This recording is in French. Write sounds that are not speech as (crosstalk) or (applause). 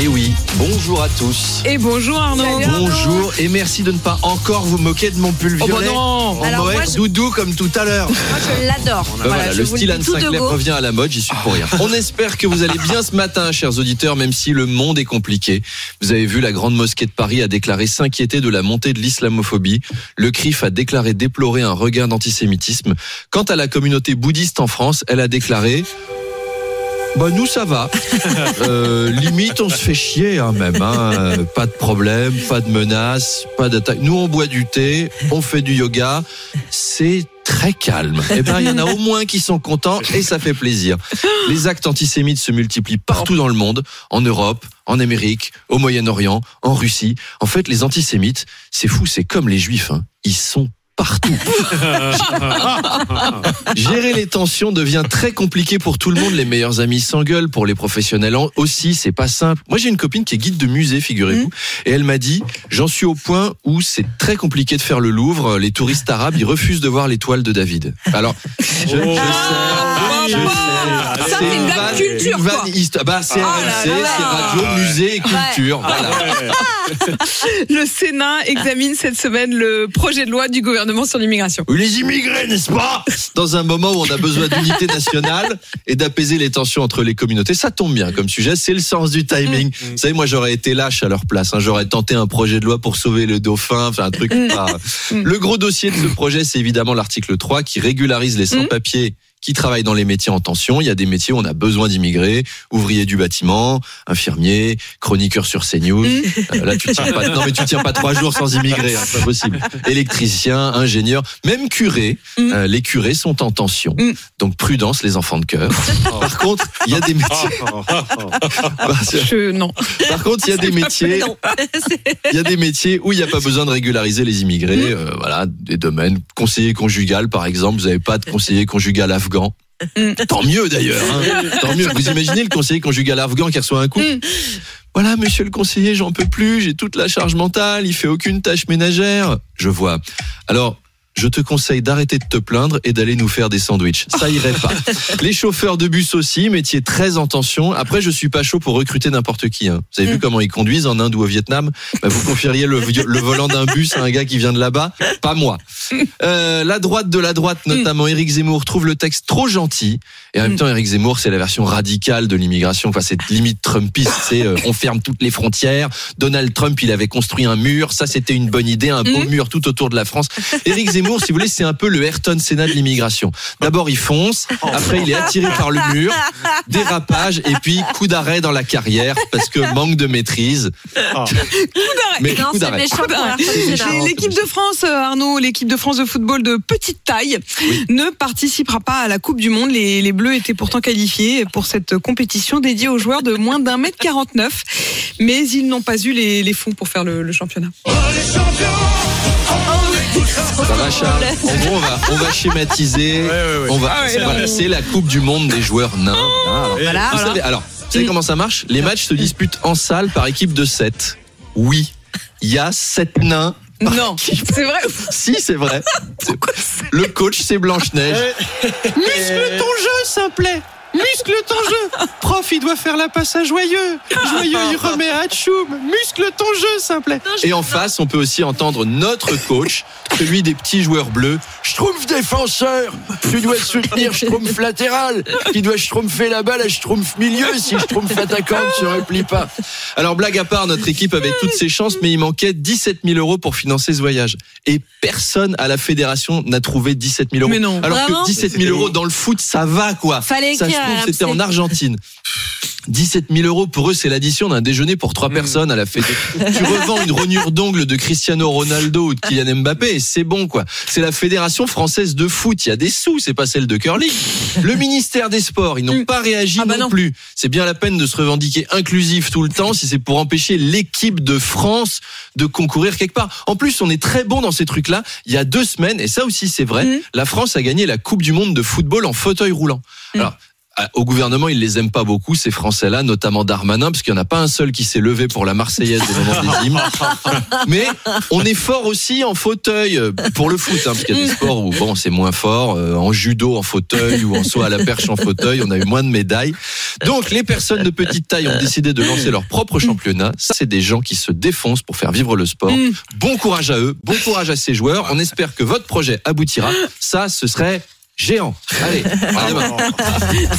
Et oui, bonjour à tous. Et bonjour Arnaud. Bonjour et merci de ne pas encore vous moquer de mon pull Oh bah violet. non. En Alors Moët moi, je- doudou comme tout à l'heure. Moi, je l'adore. Ben voilà, le style Anne Sinclair revient à la mode, j'y suis pour rien. (laughs) On espère que vous allez bien ce matin, chers auditeurs, même si le monde est compliqué. Vous avez vu, la Grande Mosquée de Paris a déclaré s'inquiéter de la montée de l'islamophobie. Le CRIF a déclaré déplorer un regain d'antisémitisme. Quant à la communauté bouddhiste en France, elle a déclaré... Bah nous ça va. (laughs) Euh, limite on se fait chier hein, même. Hein. Pas de problème, pas de menaces, pas d'attaque. Nous on boit du thé, on fait du yoga. C'est très calme. Eh ben il y en a au moins qui sont contents et ça fait plaisir. Les actes antisémites se multiplient partout dans le monde, en Europe, en Amérique, au Moyen-Orient, en Russie. En fait les antisémites, c'est fou, c'est comme les juifs. Hein. Ils sont partout. (laughs) Gérer les tensions devient très compliqué pour tout le monde. Les meilleurs amis s'engueulent, pour les professionnels aussi, c'est pas simple. Moi, j'ai une copine qui est guide de musée, figurez-vous, et elle m'a dit, j'en suis au point où c'est très compliqué de faire le Louvre. Les touristes arabes, ils refusent de voir les toiles de David. Alors, je, je sais. Ça, c'est une blague culture, quoi. Bah, c'est Oh RMC, c'est radio, musée et culture. Voilà. (laughs) Le Sénat examine cette semaine le projet de loi du gouvernement sur l'immigration. Les immigrés, n'est-ce pas? Dans un moment où on a besoin d'unité nationale et d'apaiser les tensions entre les communautés, ça tombe bien comme sujet, c'est le sens du timing. Vous savez, moi j'aurais été lâche à leur place, hein. j'aurais tenté un projet de loi pour sauver le dauphin, enfin un truc pas... Le gros dossier de ce projet, c'est évidemment l'article 3 qui régularise les sans-papiers qui travaillent dans les métiers en tension. Il y a des métiers où on a besoin d'immigrés, ouvrier du bâtiment, infirmier, chroniqueur sur CNews. Euh, là, tu tiens pas, non mais tu tiens pas trois jours sans immigrés, hein, c'est pas possible. Électricien, ingénieur, même curé. Mm. Euh, les curés sont en tension. Mm. Donc prudence, les enfants de cœur. Par contre, il y a des métiers. Bah, (laughs) Je, non. Par contre, il y a des métiers. Il y a des métiers où il n'y a pas besoin de régulariser les immigrés. Euh, voilà, des domaines conseiller conjugal, par exemple. Vous n'avez pas de conseiller conjugal afghan. Tant mieux d'ailleurs. hein. Tant mieux. Vous imaginez le conseiller conjugal afghan qui reçoit un coup. Voilà, monsieur le conseiller, j'en peux plus. J'ai toute la charge mentale. Il fait aucune tâche ménagère. Je vois. Alors. Je te conseille d'arrêter de te plaindre et d'aller nous faire des sandwichs. Ça irait pas. (laughs) Les chauffeurs de bus aussi, métier très en tension. Après, je suis pas chaud pour recruter n'importe qui. hein. Vous avez vu comment ils conduisent en Inde ou au Vietnam? Bah, Vous confieriez le, volant d'un bus à un gars qui vient de là-bas? Pas moi. Euh, la droite de la droite, notamment Éric Zemmour, trouve le texte trop gentil. Et en même temps, Éric Zemmour, c'est la version radicale de l'immigration. Enfin, c'est limite Trumpiste. C'est euh, on ferme toutes les frontières. Donald Trump, il avait construit un mur. Ça, c'était une bonne idée, un beau mur tout autour de la France. Éric Zemmour, si vous voulez, c'est un peu le Ayrton Senna de l'immigration. D'abord, il fonce. Après, il est attiré par le mur. Dérapage. Et puis, coup d'arrêt dans la carrière parce que manque de maîtrise. Mais Non, coup c'est d'arrêt. L'équipe de France, euh, Arnaud, l'équipe de France de football de petite taille ne participera pas à la Coupe du Monde. Les, les Bleus étaient pourtant qualifiés pour cette compétition dédiée aux joueurs de moins d'un mètre 49, mais ils n'ont pas eu les, les fonds pour faire le, le championnat. Ça va, Charles En gros, on va, on va (laughs) schématiser. On va, Ah ouais, c'est- voilà, la Coupe du Monde des joueurs nains. Ah, alors, Voilà. vous savez, alors, vous savez comment ça marche? Les matchs se disputent en salle par équipe de 7. Oui, il y a 7 nains. Non, c'est vrai. Si, c'est vrai. Le coach, c'est Blanche-Neige. (laughs) Muscle ton jeu, simplet Muscle ton jeu. Prof, il doit faire la passe à Joyeux. Joyeux, il remet à Hatchoum Muscle ton jeu, simplet Et en face, on peut aussi entendre notre coach, celui des petits joueurs bleus. Schtroumpf défenseur Tu dois soutenir Schtroumpf latéral Qui doit schtroumpfer la balle à Schtroumpf milieu si Schtroumpf attaquant ne se replie pas. Alors, blague à part, notre équipe avait toutes ses chances, mais il manquait 17 000 euros pour financer ce voyage. Et personne à la fédération n'a trouvé 17 000 euros. Mais non. Alors Vraiment que 17 000 euros dans le foot, ça va quoi. Fallait ça se trouve, c'était en Argentine. 17 000 euros pour eux, c'est l'addition d'un déjeuner pour trois personnes à la fête. (laughs) tu revends une rognure d'ongle de Cristiano Ronaldo ou de Kylian Mbappé et c'est bon quoi. C'est la fédération française de foot. Il y a des sous, c'est pas celle de curling. Le ministère des Sports, ils n'ont pas réagi Ah bah non, non. plus. C'est bien la peine de se revendiquer inclusif tout le temps si c'est pour empêcher l'équipe de France de concourir quelque part. En plus, on est très bon dans ces trucs-là. Il y a deux semaines, et ça aussi c'est vrai, Mhm. la France a gagné la Coupe du Monde de football en fauteuil roulant. Alors, au gouvernement, ils les aiment pas beaucoup, ces Français-là, notamment Darmanin, parce qu'il n'y en a pas un seul qui s'est levé pour la Marseillaise au moment des hymnes. (laughs) Mais on est fort aussi en fauteuil pour le foot, hein, parce qu'il y a des sports où bon, c'est moins fort. euh, en judo en fauteuil ou en saut à la perche en fauteuil, on a eu moins de médailles. Donc, les personnes de petite taille ont décidé de lancer leur propre championnat. Ça, c'est des gens qui se défoncent pour faire vivre le sport. Mm. Bon courage à eux, bon courage à ces joueurs. On espère que votre projet aboutira. Ça, ce serait géant. Allez, à demain. (laughs)